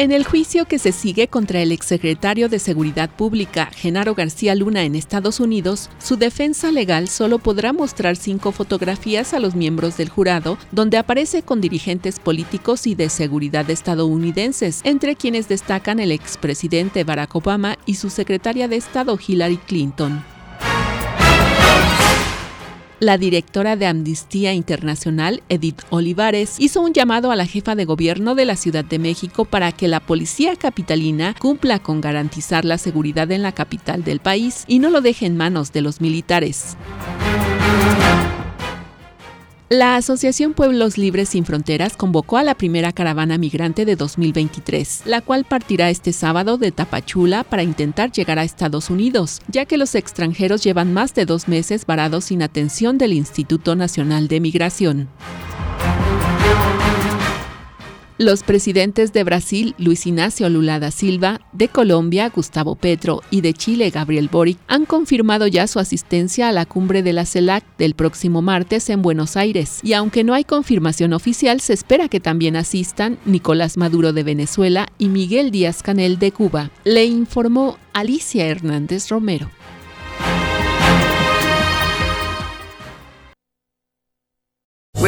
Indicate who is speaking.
Speaker 1: En el juicio que se sigue contra el exsecretario de Seguridad Pública, Genaro García Luna, en Estados Unidos, su defensa legal solo podrá mostrar cinco fotografías a los miembros del jurado, donde aparece con dirigentes políticos y de seguridad estadounidenses, entre quienes destacan el expresidente Barack Obama y su secretaria de Estado Hillary Clinton. La directora de Amnistía Internacional, Edith Olivares, hizo un llamado a la jefa de gobierno de la Ciudad de México para que la policía capitalina cumpla con garantizar la seguridad en la capital del país y no lo deje en manos de los militares. La Asociación Pueblos Libres Sin Fronteras convocó a la primera caravana migrante de 2023, la cual partirá este sábado de Tapachula para intentar llegar a Estados Unidos, ya que los extranjeros llevan más de dos meses varados sin atención del Instituto Nacional de Migración. Los presidentes de Brasil, Luis Ignacio Lula da Silva, de Colombia, Gustavo Petro, y de Chile, Gabriel Boric, han confirmado ya su asistencia a la cumbre de la CELAC del próximo martes en Buenos Aires. Y aunque no hay confirmación oficial, se espera que también asistan Nicolás Maduro de Venezuela y Miguel Díaz Canel de Cuba, le informó Alicia Hernández Romero.